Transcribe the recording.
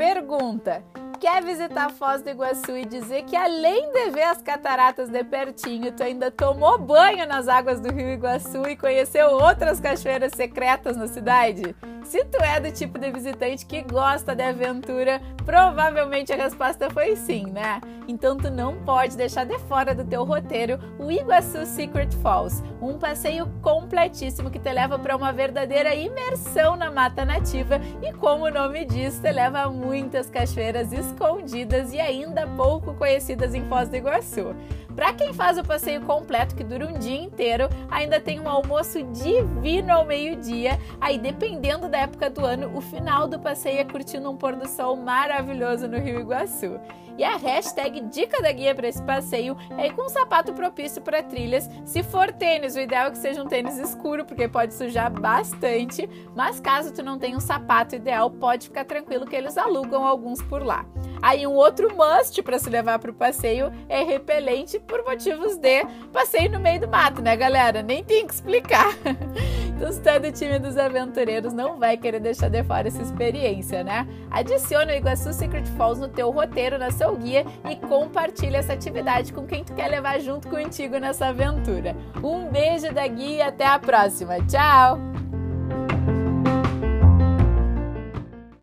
Pergunta: quer visitar Foz do Iguaçu e dizer que além de ver as cataratas de pertinho, tu ainda tomou banho nas águas do Rio Iguaçu e conheceu outras cachoeiras secretas na cidade? Se tu é do tipo de visitante que gosta de aventura, provavelmente a resposta foi sim, né? Então tu não pode deixar de fora do teu roteiro o Iguaçu Secret Falls, um passeio completíssimo que te leva para uma verdadeira imersão na mata nativa e como o nome diz, te leva a muitas cachoeiras escondidas e ainda pouco conhecidas em Foz do Iguaçu. Para quem faz o passeio completo, que dura um dia inteiro, ainda tem um almoço divino ao meio-dia. Aí, dependendo da época do ano, o final do passeio é curtindo um pôr do sol maravilhoso no Rio Iguaçu. E a hashtag dica da guia para esse passeio é ir com um sapato propício para trilhas. Se for tênis, o ideal é que seja um tênis escuro, porque pode sujar bastante. Mas caso tu não tenha um sapato ideal, pode ficar tranquilo que eles alugam alguns por lá. Aí um outro must para se levar para o passeio é repelente por motivos de passeio no meio do mato, né, galera? Nem tem que explicar. Então, se tá do time dos aventureiros, não vai querer deixar de fora essa experiência, né? Adicione o Iguaçu Secret Falls no teu roteiro, na seu guia e compartilhe essa atividade com quem tu quer levar junto contigo nessa aventura. Um beijo da guia e até a próxima. Tchau!